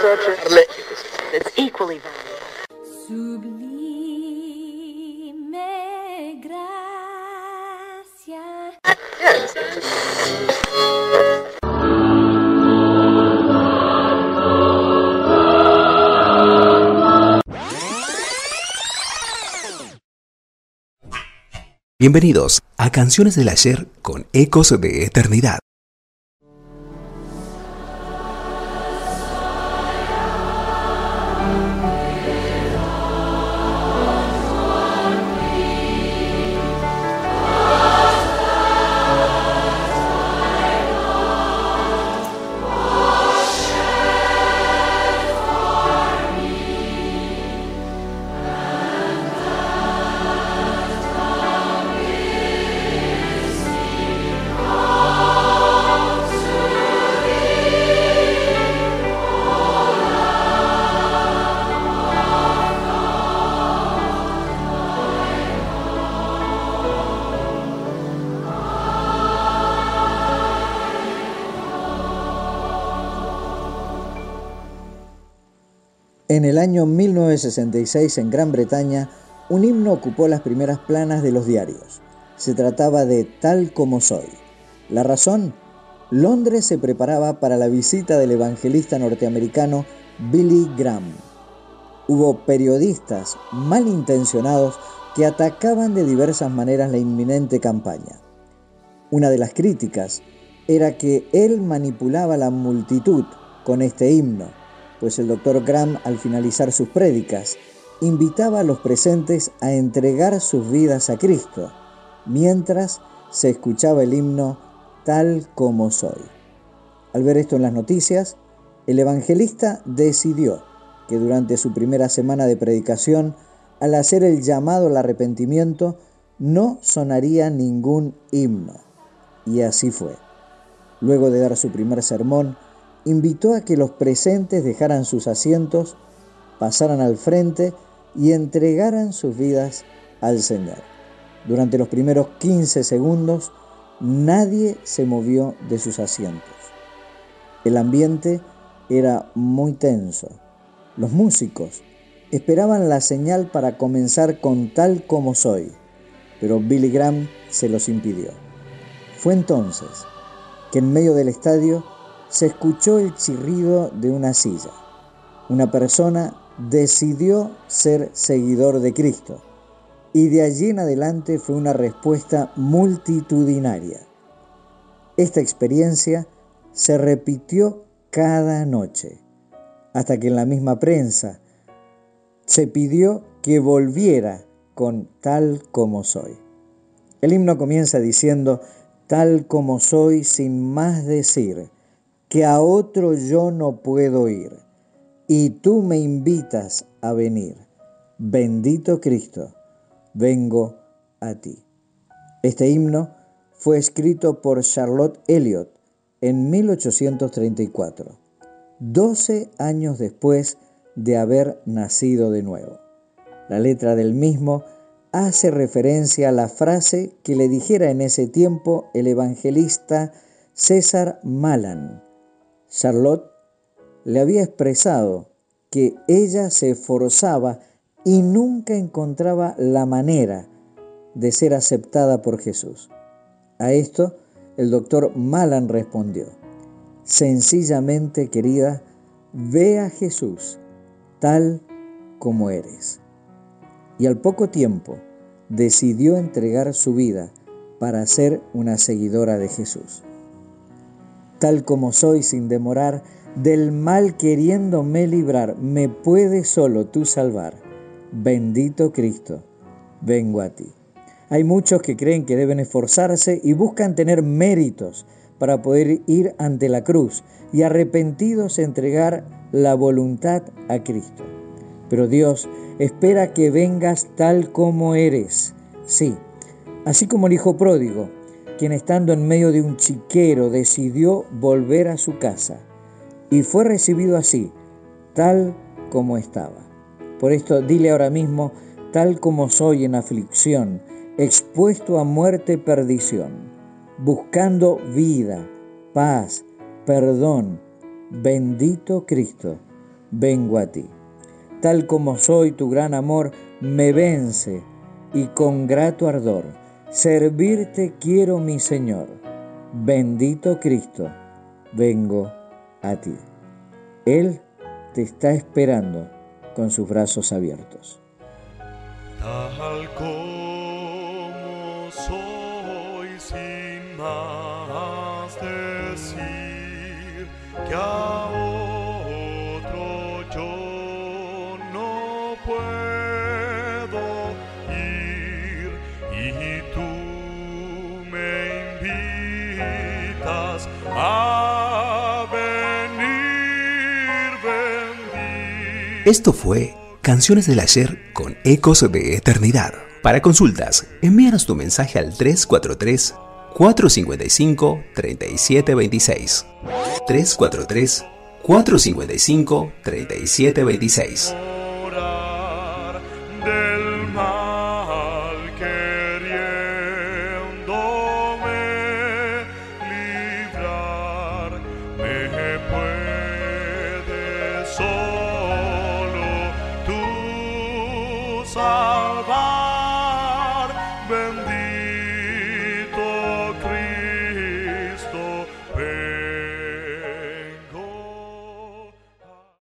It's equally valuable. Sublime gracia. Bienvenidos a Canciones del Ayer con Ecos de Eternidad. En el año 1966 en Gran Bretaña, un himno ocupó las primeras planas de los diarios. Se trataba de Tal como soy. La razón, Londres se preparaba para la visita del evangelista norteamericano Billy Graham. Hubo periodistas malintencionados que atacaban de diversas maneras la inminente campaña. Una de las críticas era que él manipulaba la multitud con este himno pues el doctor Graham al finalizar sus prédicas invitaba a los presentes a entregar sus vidas a Cristo, mientras se escuchaba el himno tal como soy. Al ver esto en las noticias, el evangelista decidió que durante su primera semana de predicación, al hacer el llamado al arrepentimiento, no sonaría ningún himno. Y así fue. Luego de dar su primer sermón, invitó a que los presentes dejaran sus asientos, pasaran al frente y entregaran sus vidas al Señor. Durante los primeros 15 segundos, nadie se movió de sus asientos. El ambiente era muy tenso. Los músicos esperaban la señal para comenzar con tal como soy, pero Billy Graham se los impidió. Fue entonces que en medio del estadio se escuchó el chirrido de una silla. Una persona decidió ser seguidor de Cristo y de allí en adelante fue una respuesta multitudinaria. Esta experiencia se repitió cada noche, hasta que en la misma prensa se pidió que volviera con tal como soy. El himno comienza diciendo, tal como soy sin más decir, que a otro yo no puedo ir, y tú me invitas a venir. Bendito Cristo, vengo a ti. Este himno fue escrito por Charlotte Elliott en 1834, 12 años después de haber nacido de nuevo. La letra del mismo hace referencia a la frase que le dijera en ese tiempo el evangelista César Malan, Charlotte le había expresado que ella se esforzaba y nunca encontraba la manera de ser aceptada por Jesús. A esto el doctor Malan respondió, sencillamente querida, ve a Jesús tal como eres. Y al poco tiempo decidió entregar su vida para ser una seguidora de Jesús tal como soy sin demorar, del mal queriéndome librar, me puedes solo tú salvar. Bendito Cristo, vengo a ti. Hay muchos que creen que deben esforzarse y buscan tener méritos para poder ir ante la cruz y arrepentidos entregar la voluntad a Cristo. Pero Dios espera que vengas tal como eres. Sí, así como el Hijo pródigo, quien estando en medio de un chiquero decidió volver a su casa y fue recibido así, tal como estaba. Por esto dile ahora mismo, tal como soy en aflicción, expuesto a muerte perdición, buscando vida, paz, perdón, bendito Cristo, vengo a ti. Tal como soy, tu gran amor me vence y con grato ardor servirte quiero, mi Señor. Bendito Cristo, vengo a ti. Él te está esperando con sus brazos abiertos. Como soy sin más decir que Esto fue Canciones del Ayer con Ecos de Eternidad. Para consultas, envíanos tu mensaje al 343 455 3726. 343 455 3726. salvation.